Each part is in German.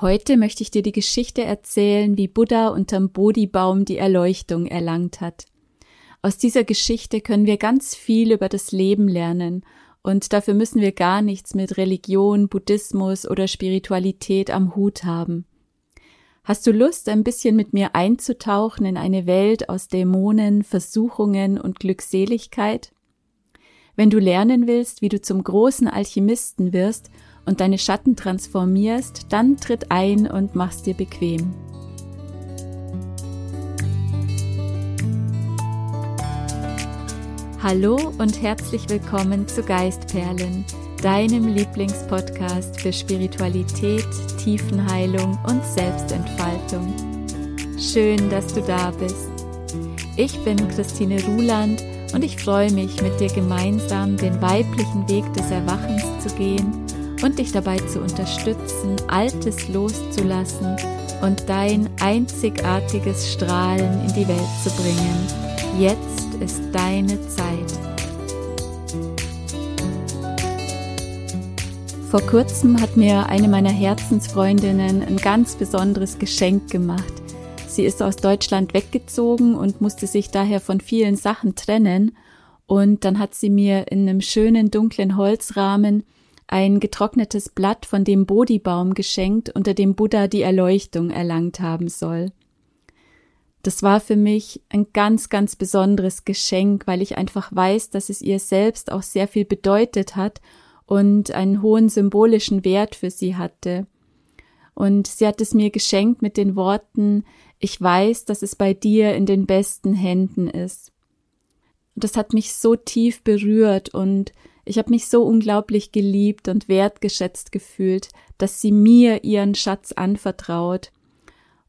Heute möchte ich dir die Geschichte erzählen, wie Buddha unterm Bodhi-Baum die Erleuchtung erlangt hat. Aus dieser Geschichte können wir ganz viel über das Leben lernen und dafür müssen wir gar nichts mit Religion, Buddhismus oder Spiritualität am Hut haben. Hast du Lust, ein bisschen mit mir einzutauchen in eine Welt aus Dämonen, Versuchungen und Glückseligkeit? Wenn du lernen willst, wie du zum großen Alchemisten wirst und deine Schatten transformierst, dann tritt ein und mach's dir bequem. Hallo und herzlich willkommen zu Geistperlen, deinem Lieblingspodcast für Spiritualität, Tiefenheilung und Selbstentfaltung. Schön, dass du da bist. Ich bin Christine Ruland und ich freue mich, mit dir gemeinsam den weiblichen Weg des Erwachens zu gehen und dich dabei zu unterstützen, Altes loszulassen und dein einzigartiges Strahlen in die Welt zu bringen. Jetzt ist deine Zeit. Vor kurzem hat mir eine meiner Herzensfreundinnen ein ganz besonderes Geschenk gemacht. Sie ist aus Deutschland weggezogen und musste sich daher von vielen Sachen trennen. Und dann hat sie mir in einem schönen dunklen Holzrahmen ein getrocknetes Blatt von dem Bodhi-Baum geschenkt, unter dem Buddha die Erleuchtung erlangt haben soll. Das war für mich ein ganz, ganz besonderes Geschenk, weil ich einfach weiß, dass es ihr selbst auch sehr viel bedeutet hat und einen hohen symbolischen Wert für sie hatte. Und sie hat es mir geschenkt mit den Worten, ich weiß, dass es bei dir in den besten Händen ist. Das hat mich so tief berührt und ich habe mich so unglaublich geliebt und wertgeschätzt gefühlt, dass sie mir ihren Schatz anvertraut.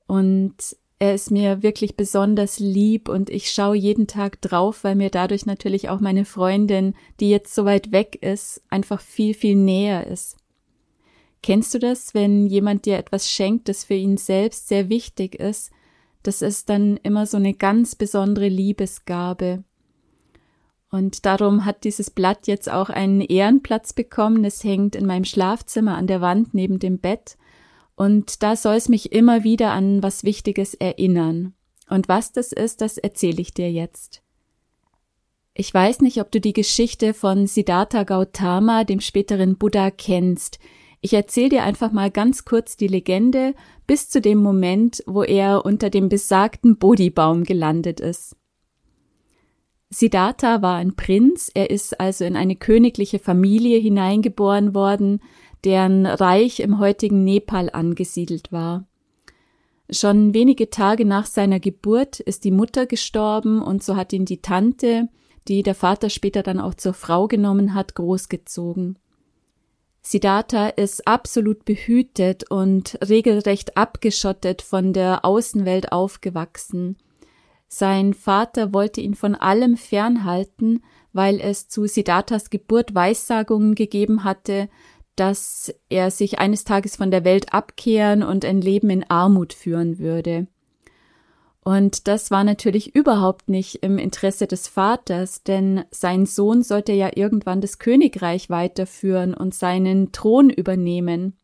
Und er ist mir wirklich besonders lieb und ich schaue jeden Tag drauf, weil mir dadurch natürlich auch meine Freundin, die jetzt so weit weg ist, einfach viel, viel näher ist. Kennst du das, wenn jemand dir etwas schenkt, das für ihn selbst sehr wichtig ist? Das ist dann immer so eine ganz besondere Liebesgabe. Und darum hat dieses Blatt jetzt auch einen Ehrenplatz bekommen. Es hängt in meinem Schlafzimmer an der Wand neben dem Bett. Und da soll es mich immer wieder an was Wichtiges erinnern. Und was das ist, das erzähle ich dir jetzt. Ich weiß nicht, ob du die Geschichte von Siddhartha Gautama, dem späteren Buddha, kennst. Ich erzähle dir einfach mal ganz kurz die Legende bis zu dem Moment, wo er unter dem besagten Bodhi-Baum gelandet ist. Siddhartha war ein Prinz, er ist also in eine königliche Familie hineingeboren worden, deren Reich im heutigen Nepal angesiedelt war. Schon wenige Tage nach seiner Geburt ist die Mutter gestorben und so hat ihn die Tante, die der Vater später dann auch zur Frau genommen hat, großgezogen. Siddhartha ist absolut behütet und regelrecht abgeschottet von der Außenwelt aufgewachsen. Sein Vater wollte ihn von allem fernhalten, weil es zu Siddharthas Geburt Weissagungen gegeben hatte, dass er sich eines Tages von der Welt abkehren und ein Leben in Armut führen würde. Und das war natürlich überhaupt nicht im Interesse des Vaters, denn sein Sohn sollte ja irgendwann das Königreich weiterführen und seinen Thron übernehmen.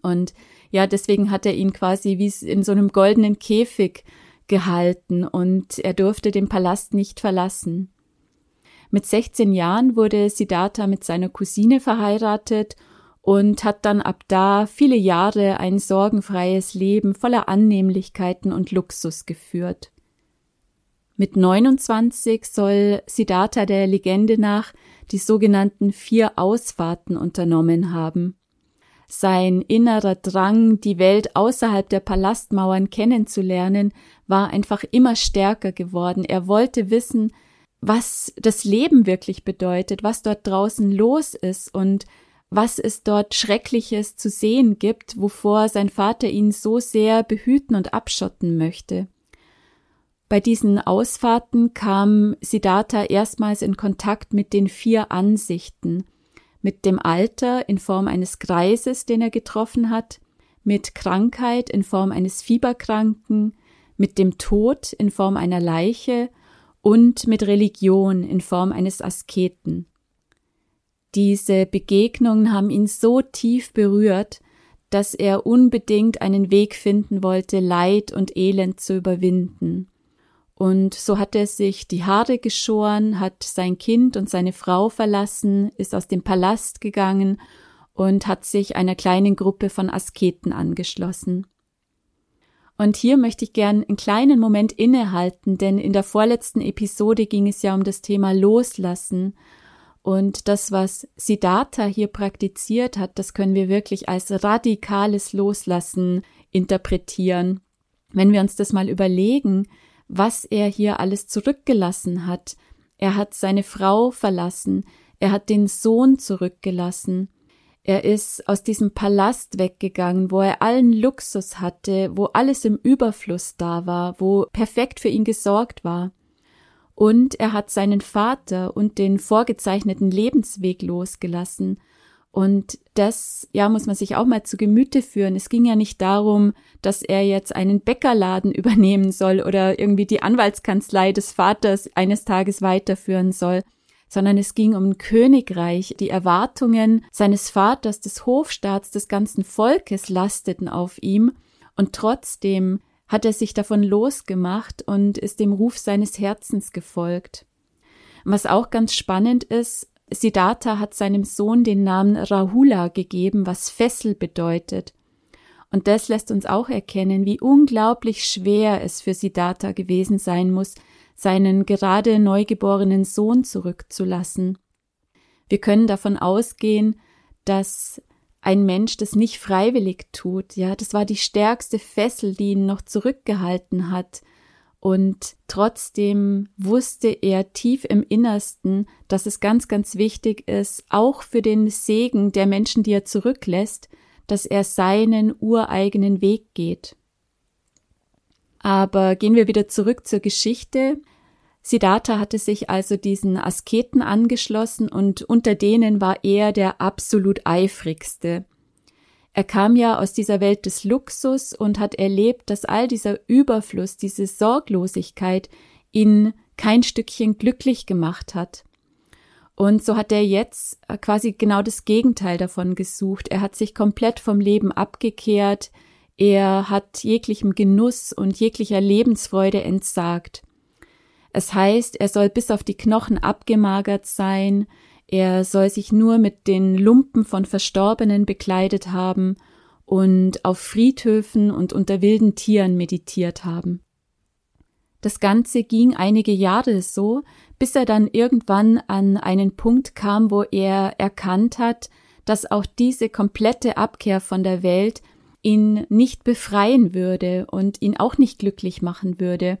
Und ja, deswegen hat er ihn quasi wie in so einem goldenen Käfig gehalten und er durfte den Palast nicht verlassen. Mit 16 Jahren wurde Siddhartha mit seiner Cousine verheiratet und hat dann ab da viele Jahre ein sorgenfreies Leben voller Annehmlichkeiten und Luxus geführt. Mit 29 soll Siddhartha der Legende nach die sogenannten vier Ausfahrten unternommen haben. Sein innerer Drang, die Welt außerhalb der Palastmauern kennenzulernen, war einfach immer stärker geworden. Er wollte wissen, was das Leben wirklich bedeutet, was dort draußen los ist und was es dort Schreckliches zu sehen gibt, wovor sein Vater ihn so sehr behüten und abschotten möchte. Bei diesen Ausfahrten kam Siddhartha erstmals in Kontakt mit den vier Ansichten, mit dem Alter in Form eines Greises, den er getroffen hat, mit Krankheit in Form eines Fieberkranken, mit dem Tod in Form einer Leiche und mit Religion in Form eines Asketen. Diese Begegnungen haben ihn so tief berührt, dass er unbedingt einen Weg finden wollte, Leid und Elend zu überwinden. Und so hat er sich die Haare geschoren, hat sein Kind und seine Frau verlassen, ist aus dem Palast gegangen und hat sich einer kleinen Gruppe von Asketen angeschlossen. Und hier möchte ich gern einen kleinen Moment innehalten, denn in der vorletzten Episode ging es ja um das Thema Loslassen. Und das, was Siddhartha hier praktiziert hat, das können wir wirklich als radikales Loslassen interpretieren. Wenn wir uns das mal überlegen, was er hier alles zurückgelassen hat. Er hat seine Frau verlassen, er hat den Sohn zurückgelassen, er ist aus diesem Palast weggegangen, wo er allen Luxus hatte, wo alles im Überfluss da war, wo perfekt für ihn gesorgt war. Und er hat seinen Vater und den vorgezeichneten Lebensweg losgelassen. Und das, ja, muss man sich auch mal zu Gemüte führen. Es ging ja nicht darum, dass er jetzt einen Bäckerladen übernehmen soll oder irgendwie die Anwaltskanzlei des Vaters eines Tages weiterführen soll, sondern es ging um ein Königreich. Die Erwartungen seines Vaters, des Hofstaats, des ganzen Volkes lasteten auf ihm, und trotzdem hat er sich davon losgemacht und ist dem Ruf seines Herzens gefolgt. Was auch ganz spannend ist, Siddhartha hat seinem Sohn den Namen Rahula gegeben, was Fessel bedeutet. Und das lässt uns auch erkennen, wie unglaublich schwer es für Siddhartha gewesen sein muss, seinen gerade neugeborenen Sohn zurückzulassen. Wir können davon ausgehen, dass ein Mensch das nicht freiwillig tut, ja, das war die stärkste Fessel, die ihn noch zurückgehalten hat, und trotzdem wusste er tief im Innersten, dass es ganz, ganz wichtig ist, auch für den Segen der Menschen, die er zurücklässt, dass er seinen ureigenen Weg geht. Aber gehen wir wieder zurück zur Geschichte. Siddhartha hatte sich also diesen Asketen angeschlossen und unter denen war er der absolut eifrigste. Er kam ja aus dieser Welt des Luxus und hat erlebt, dass all dieser Überfluss, diese Sorglosigkeit ihn kein Stückchen glücklich gemacht hat. Und so hat er jetzt quasi genau das Gegenteil davon gesucht. Er hat sich komplett vom Leben abgekehrt, er hat jeglichem Genuss und jeglicher Lebensfreude entsagt. Es heißt, er soll bis auf die Knochen abgemagert sein, er soll sich nur mit den Lumpen von Verstorbenen bekleidet haben und auf Friedhöfen und unter wilden Tieren meditiert haben. Das Ganze ging einige Jahre so, bis er dann irgendwann an einen Punkt kam, wo er erkannt hat, dass auch diese komplette Abkehr von der Welt ihn nicht befreien würde und ihn auch nicht glücklich machen würde.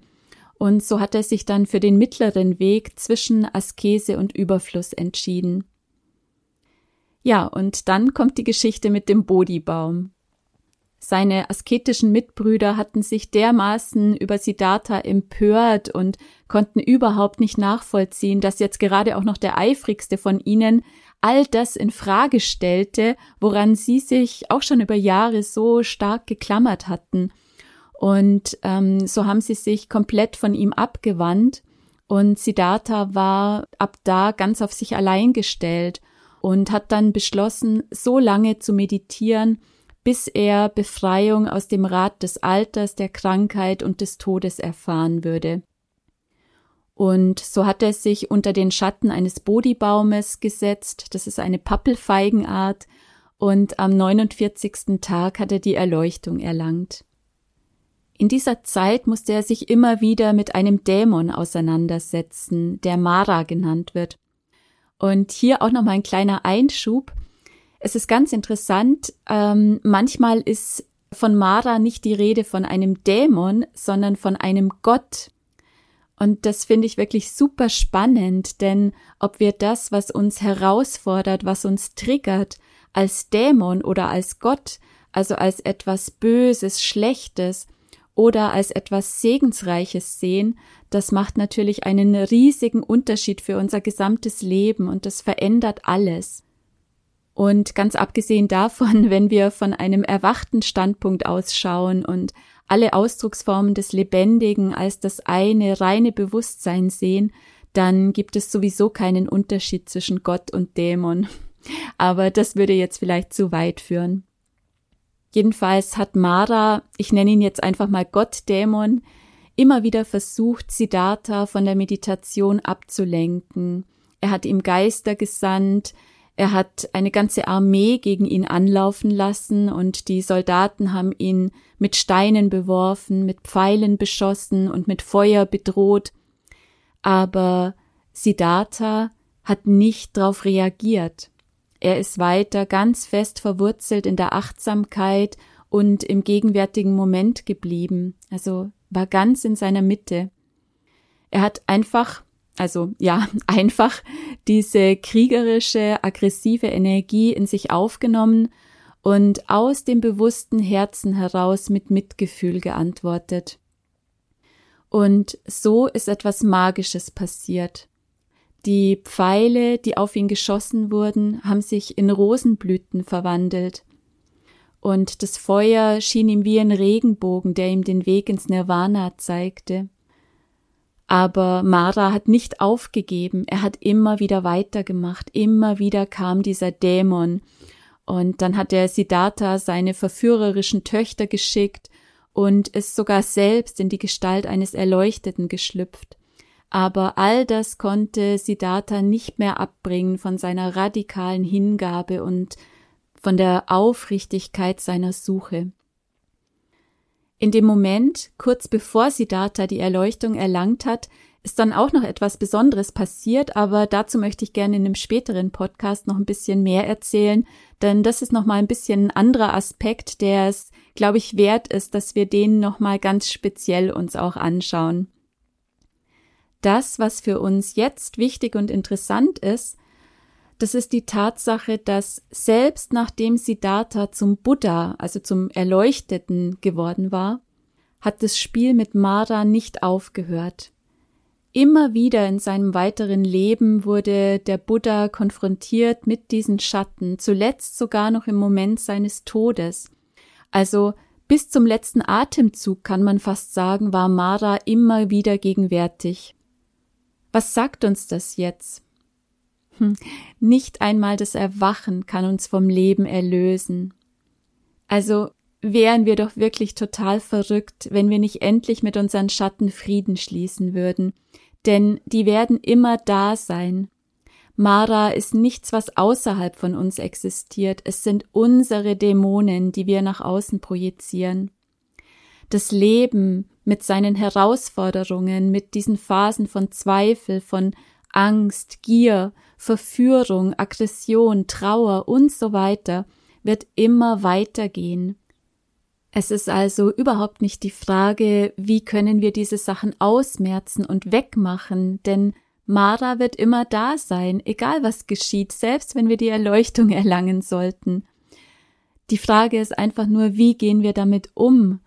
Und so hat er sich dann für den mittleren Weg zwischen Askese und Überfluss entschieden. Ja, und dann kommt die Geschichte mit dem Bodhibaum. Seine asketischen Mitbrüder hatten sich dermaßen über Siddhartha empört und konnten überhaupt nicht nachvollziehen, dass jetzt gerade auch noch der eifrigste von ihnen all das in Frage stellte, woran sie sich auch schon über Jahre so stark geklammert hatten. Und ähm, so haben sie sich komplett von ihm abgewandt und Siddhartha war ab da ganz auf sich allein gestellt und hat dann beschlossen, so lange zu meditieren, bis er Befreiung aus dem Rad des Alters, der Krankheit und des Todes erfahren würde. Und so hat er sich unter den Schatten eines Bodhibaumes gesetzt, das ist eine Pappelfeigenart, und am 49. Tag hat er die Erleuchtung erlangt. In dieser Zeit musste er sich immer wieder mit einem Dämon auseinandersetzen, der Mara genannt wird. Und hier auch noch mal ein kleiner Einschub. Es ist ganz interessant, ähm, manchmal ist von Mara nicht die Rede von einem Dämon, sondern von einem Gott. Und das finde ich wirklich super spannend, denn ob wir das, was uns herausfordert, was uns triggert, als Dämon oder als Gott, also als etwas Böses, Schlechtes oder als etwas Segensreiches sehen, das macht natürlich einen riesigen Unterschied für unser gesamtes Leben und das verändert alles. Und ganz abgesehen davon, wenn wir von einem erwachten Standpunkt ausschauen und alle Ausdrucksformen des Lebendigen als das eine reine Bewusstsein sehen, dann gibt es sowieso keinen Unterschied zwischen Gott und Dämon. Aber das würde jetzt vielleicht zu weit führen. Jedenfalls hat Mara, ich nenne ihn jetzt einfach mal Gottdämon, immer wieder versucht, Siddhartha von der Meditation abzulenken. Er hat ihm Geister gesandt, er hat eine ganze Armee gegen ihn anlaufen lassen und die Soldaten haben ihn mit Steinen beworfen, mit Pfeilen beschossen und mit Feuer bedroht. Aber Siddhartha hat nicht darauf reagiert. Er ist weiter ganz fest verwurzelt in der Achtsamkeit und im gegenwärtigen Moment geblieben, also war ganz in seiner Mitte. Er hat einfach, also ja, einfach diese kriegerische, aggressive Energie in sich aufgenommen und aus dem bewussten Herzen heraus mit Mitgefühl geantwortet. Und so ist etwas Magisches passiert. Die Pfeile, die auf ihn geschossen wurden, haben sich in Rosenblüten verwandelt. Und das Feuer schien ihm wie ein Regenbogen, der ihm den Weg ins Nirvana zeigte. Aber Mara hat nicht aufgegeben, er hat immer wieder weitergemacht, immer wieder kam dieser Dämon. Und dann hat er Siddhartha seine verführerischen Töchter geschickt und ist sogar selbst in die Gestalt eines Erleuchteten geschlüpft aber all das konnte Siddhartha nicht mehr abbringen von seiner radikalen Hingabe und von der Aufrichtigkeit seiner Suche. In dem Moment, kurz bevor Siddhartha die Erleuchtung erlangt hat, ist dann auch noch etwas Besonderes passiert, aber dazu möchte ich gerne in einem späteren Podcast noch ein bisschen mehr erzählen, denn das ist noch mal ein bisschen ein anderer Aspekt, der es, glaube ich, wert ist, dass wir den noch mal ganz speziell uns auch anschauen das, was für uns jetzt wichtig und interessant ist, das ist die Tatsache, dass selbst nachdem Siddhartha zum Buddha, also zum Erleuchteten geworden war, hat das Spiel mit Mara nicht aufgehört. Immer wieder in seinem weiteren Leben wurde der Buddha konfrontiert mit diesen Schatten, zuletzt sogar noch im Moment seines Todes. Also bis zum letzten Atemzug kann man fast sagen, war Mara immer wieder gegenwärtig. Was sagt uns das jetzt? Hm, nicht einmal das Erwachen kann uns vom Leben erlösen. Also wären wir doch wirklich total verrückt, wenn wir nicht endlich mit unseren Schatten Frieden schließen würden, denn die werden immer da sein. Mara ist nichts, was außerhalb von uns existiert, es sind unsere Dämonen, die wir nach außen projizieren. Das Leben mit seinen Herausforderungen, mit diesen Phasen von Zweifel, von Angst, Gier, Verführung, Aggression, Trauer und so weiter, wird immer weitergehen. Es ist also überhaupt nicht die Frage, wie können wir diese Sachen ausmerzen und wegmachen, denn Mara wird immer da sein, egal was geschieht, selbst wenn wir die Erleuchtung erlangen sollten. Die Frage ist einfach nur, wie gehen wir damit um?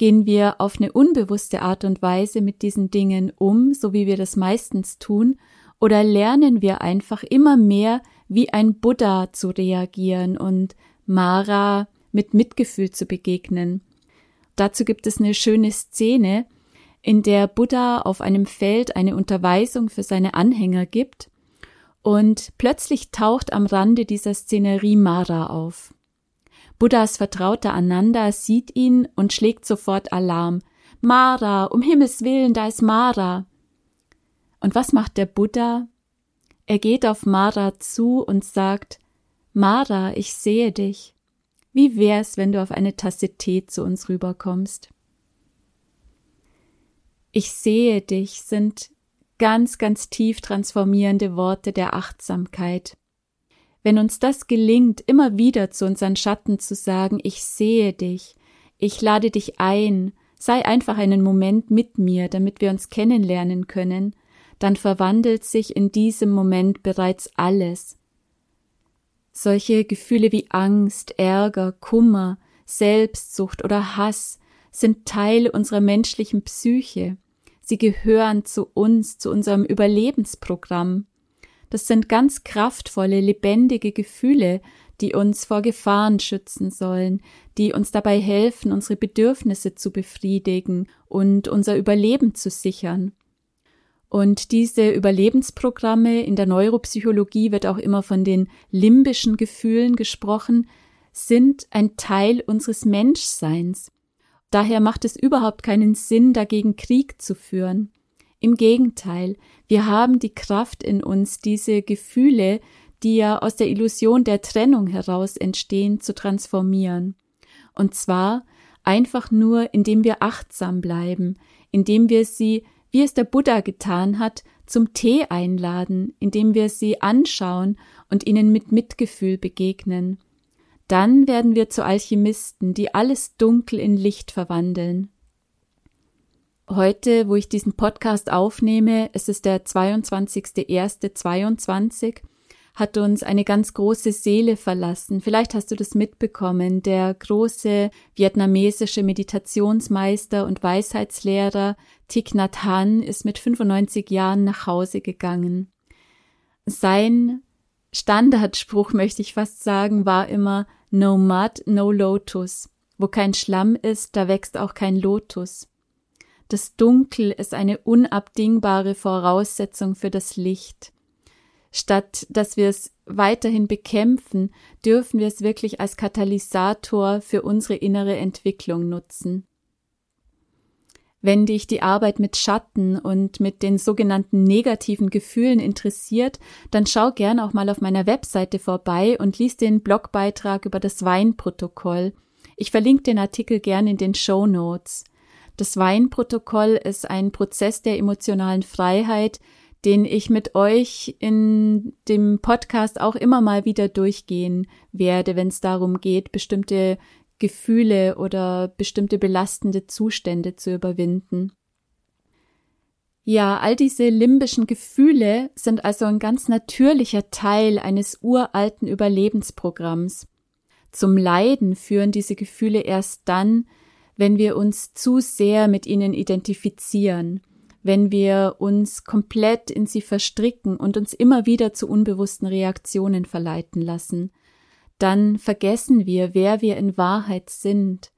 Gehen wir auf eine unbewusste Art und Weise mit diesen Dingen um, so wie wir das meistens tun, oder lernen wir einfach immer mehr wie ein Buddha zu reagieren und Mara mit Mitgefühl zu begegnen. Dazu gibt es eine schöne Szene, in der Buddha auf einem Feld eine Unterweisung für seine Anhänger gibt und plötzlich taucht am Rande dieser Szenerie Mara auf. Buddhas Vertrauter Ananda sieht ihn und schlägt sofort Alarm. Mara, um Himmels willen, da ist Mara. Und was macht der Buddha? Er geht auf Mara zu und sagt, Mara, ich sehe dich. Wie wär's, wenn du auf eine Tasse Tee zu uns rüberkommst? Ich sehe dich sind ganz, ganz tief transformierende Worte der Achtsamkeit. Wenn uns das gelingt, immer wieder zu unseren Schatten zu sagen, ich sehe dich, ich lade dich ein, sei einfach einen Moment mit mir, damit wir uns kennenlernen können, dann verwandelt sich in diesem Moment bereits alles. Solche Gefühle wie Angst, Ärger, Kummer, Selbstsucht oder Hass sind Teil unserer menschlichen Psyche. Sie gehören zu uns, zu unserem Überlebensprogramm. Das sind ganz kraftvolle, lebendige Gefühle, die uns vor Gefahren schützen sollen, die uns dabei helfen, unsere Bedürfnisse zu befriedigen und unser Überleben zu sichern. Und diese Überlebensprogramme in der Neuropsychologie wird auch immer von den limbischen Gefühlen gesprochen. sind ein Teil unseres Menschseins. Daher macht es überhaupt keinen Sinn, dagegen Krieg zu führen. Im Gegenteil, wir haben die Kraft in uns, diese Gefühle, die ja aus der Illusion der Trennung heraus entstehen, zu transformieren. Und zwar einfach nur, indem wir achtsam bleiben, indem wir sie, wie es der Buddha getan hat, zum Tee einladen, indem wir sie anschauen und ihnen mit Mitgefühl begegnen. Dann werden wir zu Alchemisten, die alles Dunkel in Licht verwandeln. Heute, wo ich diesen Podcast aufnehme, es ist der 22.01.22, hat uns eine ganz große Seele verlassen. Vielleicht hast du das mitbekommen. Der große vietnamesische Meditationsmeister und Weisheitslehrer Thich Nhat Hanh ist mit 95 Jahren nach Hause gegangen. Sein Standardspruch, möchte ich fast sagen, war immer No mud, no lotus. Wo kein Schlamm ist, da wächst auch kein Lotus. Das Dunkel ist eine unabdingbare Voraussetzung für das Licht. Statt dass wir es weiterhin bekämpfen, dürfen wir es wirklich als Katalysator für unsere innere Entwicklung nutzen. Wenn dich die Arbeit mit Schatten und mit den sogenannten negativen Gefühlen interessiert, dann schau gern auch mal auf meiner Webseite vorbei und lies den Blogbeitrag über das Weinprotokoll. Ich verlinke den Artikel gern in den Show Notes. Das Weinprotokoll ist ein Prozess der emotionalen Freiheit, den ich mit euch in dem Podcast auch immer mal wieder durchgehen werde, wenn es darum geht, bestimmte Gefühle oder bestimmte belastende Zustände zu überwinden. Ja, all diese limbischen Gefühle sind also ein ganz natürlicher Teil eines uralten Überlebensprogramms. Zum Leiden führen diese Gefühle erst dann, wenn wir uns zu sehr mit ihnen identifizieren, wenn wir uns komplett in sie verstricken und uns immer wieder zu unbewussten Reaktionen verleiten lassen, dann vergessen wir, wer wir in Wahrheit sind.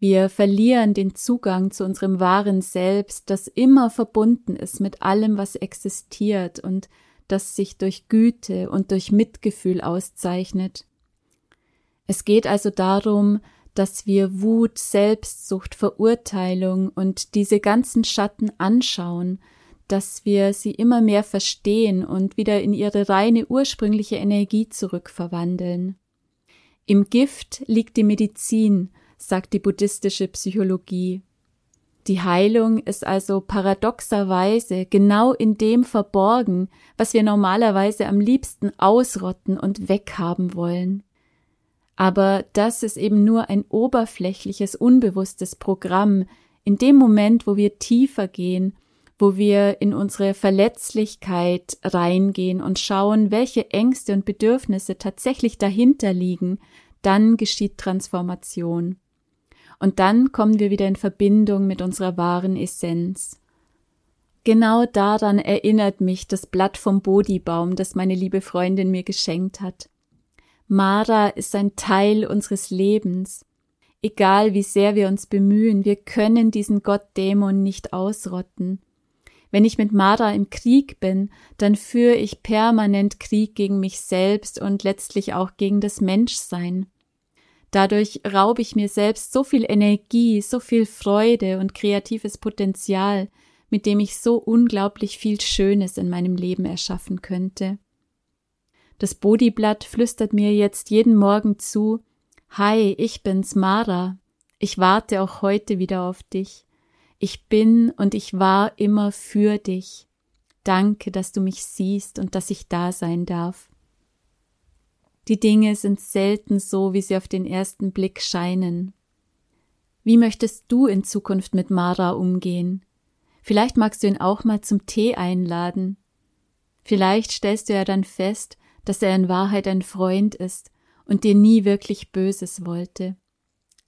Wir verlieren den Zugang zu unserem wahren Selbst, das immer verbunden ist mit allem, was existiert und das sich durch Güte und durch Mitgefühl auszeichnet. Es geht also darum, dass wir Wut, Selbstsucht, Verurteilung und diese ganzen Schatten anschauen, dass wir sie immer mehr verstehen und wieder in ihre reine ursprüngliche Energie zurückverwandeln. Im Gift liegt die Medizin, sagt die buddhistische Psychologie. Die Heilung ist also paradoxerweise genau in dem verborgen, was wir normalerweise am liebsten ausrotten und weghaben wollen. Aber das ist eben nur ein oberflächliches, unbewusstes Programm. In dem Moment, wo wir tiefer gehen, wo wir in unsere Verletzlichkeit reingehen und schauen, welche Ängste und Bedürfnisse tatsächlich dahinter liegen, dann geschieht Transformation. Und dann kommen wir wieder in Verbindung mit unserer wahren Essenz. Genau daran erinnert mich das Blatt vom Bodhibaum, das meine liebe Freundin mir geschenkt hat. Mara ist ein Teil unseres Lebens. Egal wie sehr wir uns bemühen, wir können diesen Gottdämon nicht ausrotten. Wenn ich mit Mara im Krieg bin, dann führe ich permanent Krieg gegen mich selbst und letztlich auch gegen das Menschsein. Dadurch raube ich mir selbst so viel Energie, so viel Freude und kreatives Potenzial, mit dem ich so unglaublich viel Schönes in meinem Leben erschaffen könnte. Das Bodyblatt flüstert mir jetzt jeden Morgen zu Hi, ich bin's Mara. Ich warte auch heute wieder auf dich. Ich bin und ich war immer für dich. Danke, dass du mich siehst und dass ich da sein darf. Die Dinge sind selten so, wie sie auf den ersten Blick scheinen. Wie möchtest du in Zukunft mit Mara umgehen? Vielleicht magst du ihn auch mal zum Tee einladen. Vielleicht stellst du ja dann fest, dass er in Wahrheit ein Freund ist und dir nie wirklich Böses wollte.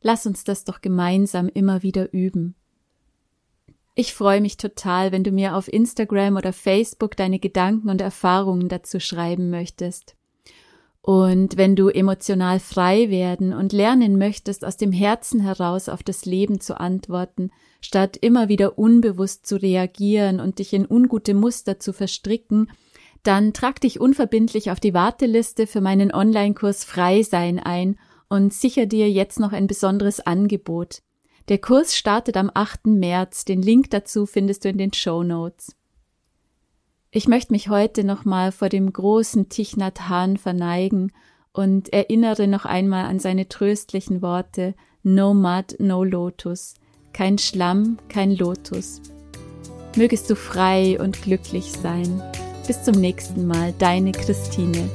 Lass uns das doch gemeinsam immer wieder üben. Ich freue mich total, wenn du mir auf Instagram oder Facebook deine Gedanken und Erfahrungen dazu schreiben möchtest. Und wenn du emotional frei werden und lernen möchtest, aus dem Herzen heraus auf das Leben zu antworten, statt immer wieder unbewusst zu reagieren und dich in ungute Muster zu verstricken, dann trag dich unverbindlich auf die Warteliste für meinen Online-Kurs Frei sein ein und sicher dir jetzt noch ein besonderes Angebot. Der Kurs startet am 8. März. Den Link dazu findest du in den Show Notes. Ich möchte mich heute nochmal vor dem großen Tichnat Hahn verneigen und erinnere noch einmal an seine tröstlichen Worte No Mud, no Lotus, kein Schlamm, kein Lotus. Mögest du frei und glücklich sein. Bis zum nächsten Mal, deine Christine.